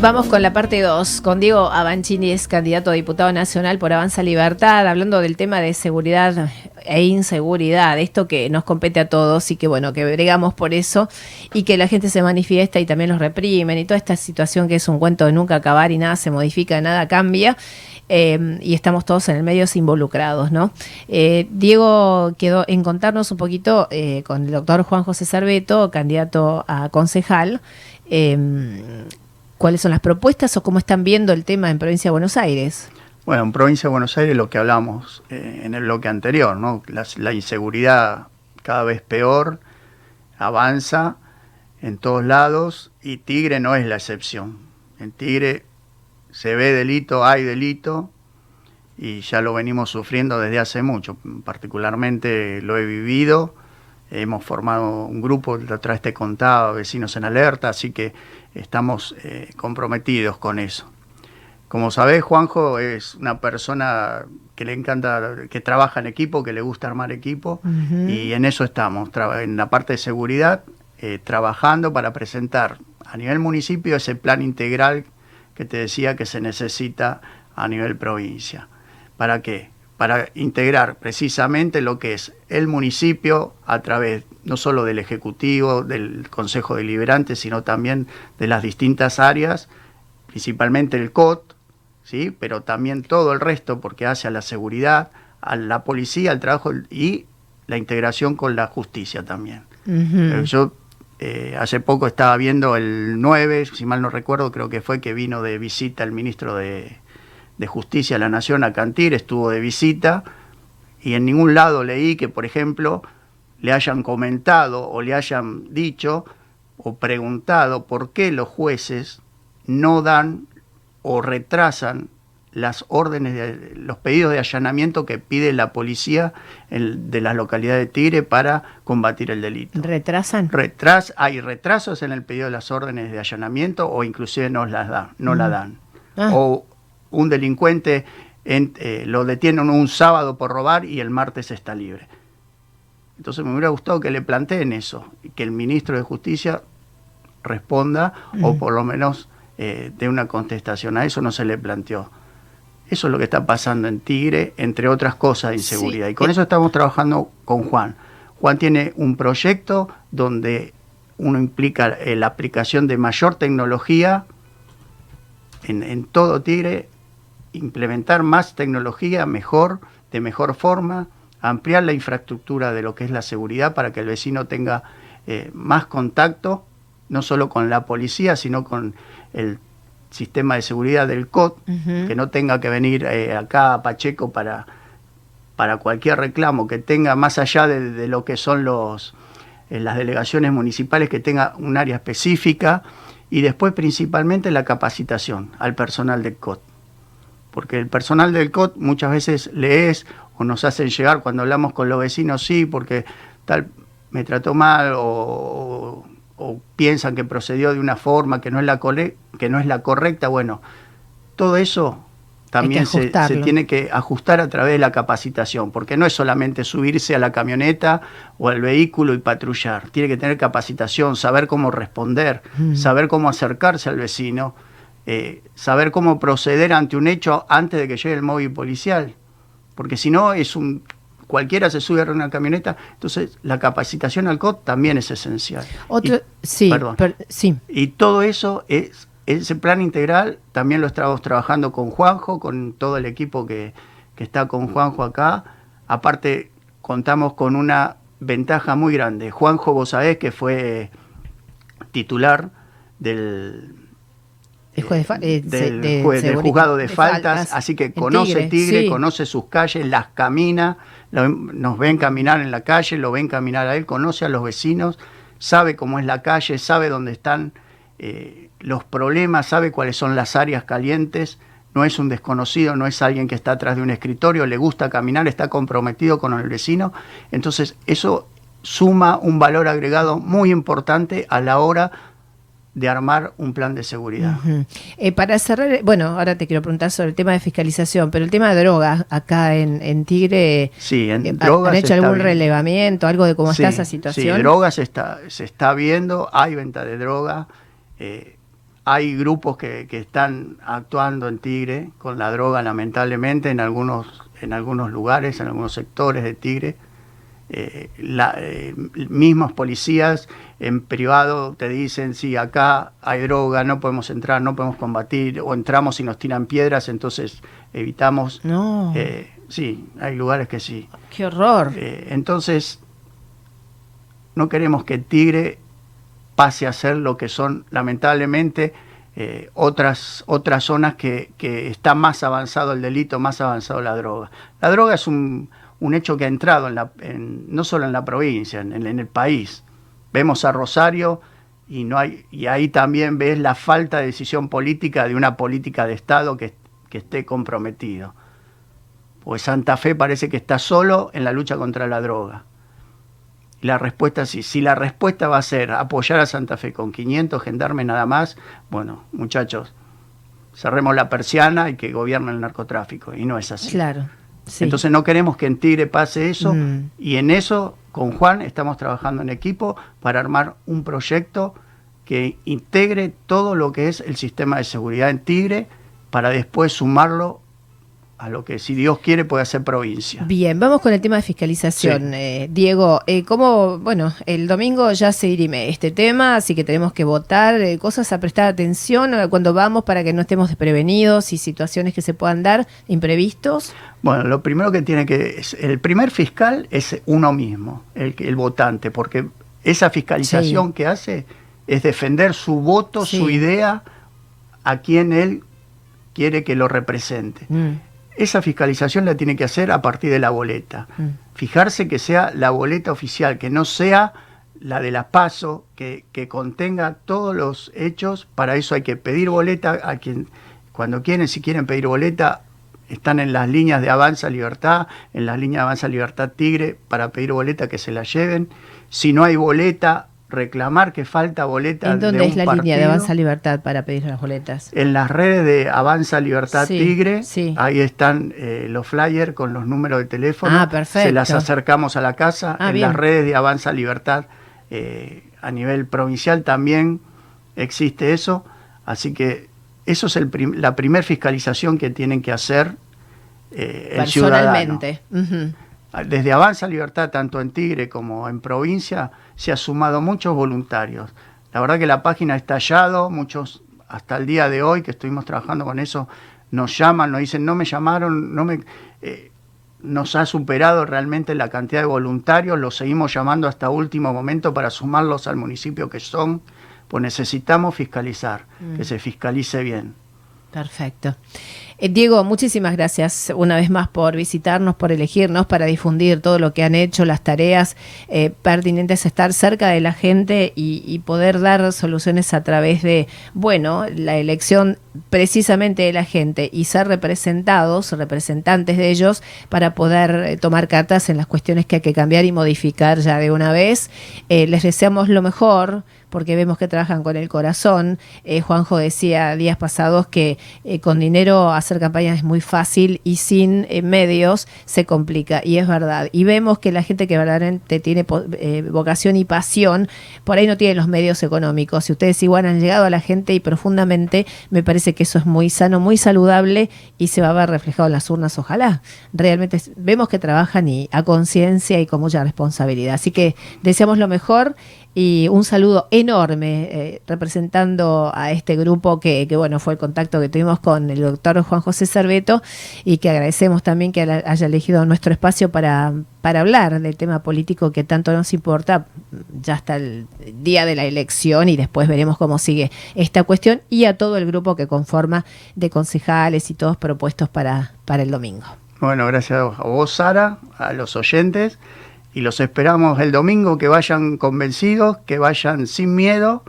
Vamos con la parte 2, con Diego Avancini, es candidato a diputado nacional por Avanza Libertad, hablando del tema de seguridad e inseguridad, esto que nos compete a todos y que bueno, que bregamos por eso y que la gente se manifiesta y también los reprimen y toda esta situación que es un cuento de nunca acabar y nada se modifica, nada cambia. Eh, y estamos todos en el medio involucrados, ¿no? Eh, Diego quedó en contarnos un poquito eh, con el doctor Juan José Cerveto, candidato a concejal, cuáles son las propuestas o cómo están viendo el tema en Provincia de Buenos Aires. Bueno, en Provincia de Buenos Aires lo que hablamos eh, en el bloque anterior, ¿no? La, inseguridad cada vez peor, avanza en todos lados y Tigre no es la excepción. En Tigre se ve delito, hay delito y ya lo venimos sufriendo desde hace mucho. Particularmente lo he vivido, hemos formado un grupo, la otra vez te contaba, Vecinos en Alerta, así que estamos eh, comprometidos con eso. Como sabés, Juanjo es una persona que le encanta, que trabaja en equipo, que le gusta armar equipo, y en eso estamos, en la parte de seguridad, eh, trabajando para presentar a nivel municipio ese plan integral que te decía que se necesita a nivel provincia. ¿Para qué? Para integrar precisamente lo que es el municipio a través no solo del Ejecutivo, del Consejo Deliberante, sino también de las distintas áreas, principalmente el COT, ¿sí? pero también todo el resto, porque hace a la seguridad, a la policía, al trabajo y la integración con la justicia también. Eh, yo eh, hace poco estaba viendo el 9, si mal no recuerdo, creo que fue que vino de visita el ministro de, de Justicia de la Nación a Cantir, estuvo de visita, y en ningún lado leí que, por ejemplo, le hayan comentado o le hayan dicho o preguntado por qué los jueces no dan o retrasan las órdenes, de, los pedidos de allanamiento que pide la policía de la localidad de Tigre para combatir el delito. ¿Retrasan? Retras, hay retrasos en el pedido de las órdenes de allanamiento o inclusive no las dan, no la dan. Ah. O un delincuente eh, lo detienen un sábado por robar y el martes está libre. Entonces me hubiera gustado que le planteen eso, que el ministro de Justicia responda o por lo menos eh, dé una contestación. A eso no se le planteó. Eso es lo que está pasando en Tigre, entre otras cosas de inseguridad. Y con eso estamos trabajando con Juan. Juan tiene un proyecto donde uno implica eh, la aplicación de mayor tecnología en, en todo Tigre, implementar más tecnología mejor, de mejor forma, ampliar la infraestructura de lo que es la seguridad para que el vecino tenga eh, más contacto, no solo con la policía, sino con el sistema de seguridad del COT, que no tenga que venir eh, acá a Pacheco para, para cualquier reclamo, que tenga más allá de, lo que son los, eh, las delegaciones municipales, que tenga un área específica y después principalmente la capacitación al personal del COT. Porque el personal del COT muchas veces lees o nos hacen llegar cuando hablamos con los vecinos, sí, porque tal me trató mal o, piensan que procedió de una forma que no es la, que no es la correcta. Bueno, todo eso también se, tiene que ajustar a través de la capacitación, porque no es solamente subirse a la camioneta o al vehículo y patrullar, tiene que tener capacitación, saber cómo responder, mm. saber cómo acercarse al vecino, eh, saber cómo proceder ante un hecho antes de que llegue el móvil policial porque si no es un cualquiera se sube a una camioneta, entonces la capacitación al COT también es esencial. Otro, sí, sí. Y todo eso es ese plan integral también lo estamos trabajando con Juanjo, con todo el equipo que, que está con Juanjo acá. Aparte, contamos con una ventaja muy grande. Juanjo, vos sabés que fue titular del, eh, del, juzgado de, faltas, así que conoce Tigre, conoce sus calles, las camina, nos ven caminar en la calle, lo ven caminar a él, conoce a los vecinos, sabe cómo es la calle, sabe dónde están eh, los problemas, sabe cuáles son las áreas calientes, no es un desconocido, no es alguien que está atrás de un escritorio, le gusta caminar, está comprometido con el vecino, entonces eso suma un valor agregado muy importante a la hora de armar un plan de seguridad. Eh, para cerrar, bueno, ahora te quiero preguntar sobre el tema de fiscalización, pero el tema de drogas acá en, Tigre, sí, en eh, ¿han hecho algún relevamiento, algo de cómo está esa situación? Sí, drogas está, se está viendo, hay venta de droga, eh, hay grupos que, que, están actuando en Tigre con la droga, lamentablemente, en algunos, en algunos lugares, en algunos sectores de Tigre. Eh, la, eh, mismos policías en privado te dicen, sí, acá hay droga, no podemos entrar, no podemos combatir, o entramos y nos tiran piedras, entonces evitamos. No. Eh, sí, hay lugares que sí. Qué horror. Eh, entonces, no queremos que Tigre pase a ser lo que son, lamentablemente, eh, otras, otras zonas que, que, está más avanzado el delito, más avanzado la droga. La droga es un, un hecho que ha entrado en la, en, no solo en la provincia, en, el país. Vemos a Rosario y, no hay, y ahí también ves la falta de decisión política de una política de Estado que, que esté comprometido. Pues Santa Fe parece que está solo en la lucha contra la droga. La respuesta sí. Si la respuesta va a ser apoyar a Santa Fe con 500 gendarmes nada más, bueno, muchachos, cerremos la persiana y que gobierne el narcotráfico. Y no es así. Claro. Sí. Entonces no queremos que en Tigre pase eso mm. y en eso con Juan estamos trabajando en equipo para armar un proyecto que integre todo lo que es el sistema de seguridad en Tigre para después sumarlo a lo que si Dios quiere puede hacer provincia. Bien, vamos con el tema de fiscalización. Sí. Eh, Diego, eh, ¿cómo, bueno, el domingo ya se dirime este tema, así que tenemos que votar, eh, cosas a prestar atención cuando vamos para que no estemos desprevenidos y situaciones que se puedan dar imprevistos? Bueno, lo primero que tiene que, el primer fiscal es uno mismo, el, el votante, porque esa fiscalización sí. que hace es defender su voto, sí. su idea, a quien él quiere que lo represente. Mm esa fiscalización la tiene que hacer a partir de la boleta. Mm. Fijarse que sea la boleta oficial, que no sea la de la PASO, que, que, contenga todos los hechos. Para eso hay que pedir boleta a quien, cuando quieren, si quieren pedir boleta, están en las líneas de Avanza Libertad, en las líneas de Avanza Libertad Tigre, para pedir boleta que se la lleven. Si no hay boleta, reclamar que falta boleta. ¿En dónde de es la partido. línea de Avanza Libertad para pedir las boletas? En las redes de Avanza Libertad sí, Tigre, sí. ahí están eh, los flyers con los números de teléfono. Ah, perfecto. Se las acercamos a la casa. Ah, en bien. las redes de Avanza Libertad eh, a nivel provincial también existe eso. Así que eso es el prim la primera fiscalización que tienen que hacer eh, el Personalmente. ciudadano. Uh -huh. Desde Avanza Libertad, tanto en Tigre como en provincia, se ha sumado muchos voluntarios. La verdad que la página ha estallado, muchos hasta el día de hoy que estuvimos trabajando con eso, nos llaman, nos dicen, no me llamaron, no me... Eh, nos ha superado realmente la cantidad de voluntarios, los seguimos llamando hasta último momento para sumarlos al municipio que son, pues necesitamos fiscalizar, mm. que se fiscalice bien. Perfecto. Eh, Diego, muchísimas gracias una vez más por visitarnos, por elegirnos, para difundir todo lo que han hecho, las tareas eh, pertinentes, estar cerca de la gente y, poder dar soluciones a través de, bueno, la elección precisamente de la gente y ser representados, representantes de ellos, para poder eh, tomar cartas en las cuestiones que hay que cambiar y modificar ya de una vez. Les deseamos lo mejor porque vemos que trabajan con el corazón. Eh, Juanjo decía días pasados que eh, con dinero hacer campañas es muy fácil y sin eh, medios se complica, y es verdad. Y vemos que la gente que verdaderamente tiene vocación y pasión, por ahí no tiene los medios económicos. Si ustedes igual han llegado a la gente y profundamente, me parece que eso es muy sano, muy saludable y se va a ver reflejado en las urnas, ojalá. Realmente vemos que trabajan y a conciencia y con mucha responsabilidad. Así que deseamos lo mejor y un saludo enorme eh, representando a este grupo que, bueno, fue el contacto que tuvimos con el doctor Juan José Cerveto y que agradecemos también que haya elegido nuestro espacio para, para hablar del tema político que tanto nos importa ya hasta el día de la elección y después veremos cómo sigue esta cuestión y a todo el grupo que conforma de concejales y todos propuestos para, para el domingo. Bueno, gracias a vos, Sara, a los oyentes y los esperamos el domingo, que vayan convencidos, que vayan sin miedo,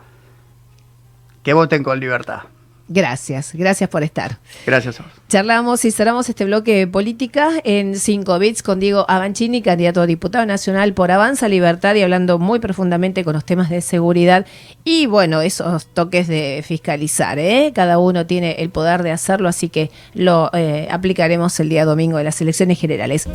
que voten con libertad. Gracias, gracias por estar. Gracias a vos. Charlamos y cerramos este bloque de política en 5 bits con Diego Avancini, candidato a diputado nacional por Avanza Libertad y hablando muy profundamente con los temas de seguridad y bueno, esos toques de fiscalizar. ¿eh? Cada uno tiene el poder de hacerlo, así que lo eh, aplicaremos el día domingo de las elecciones generales.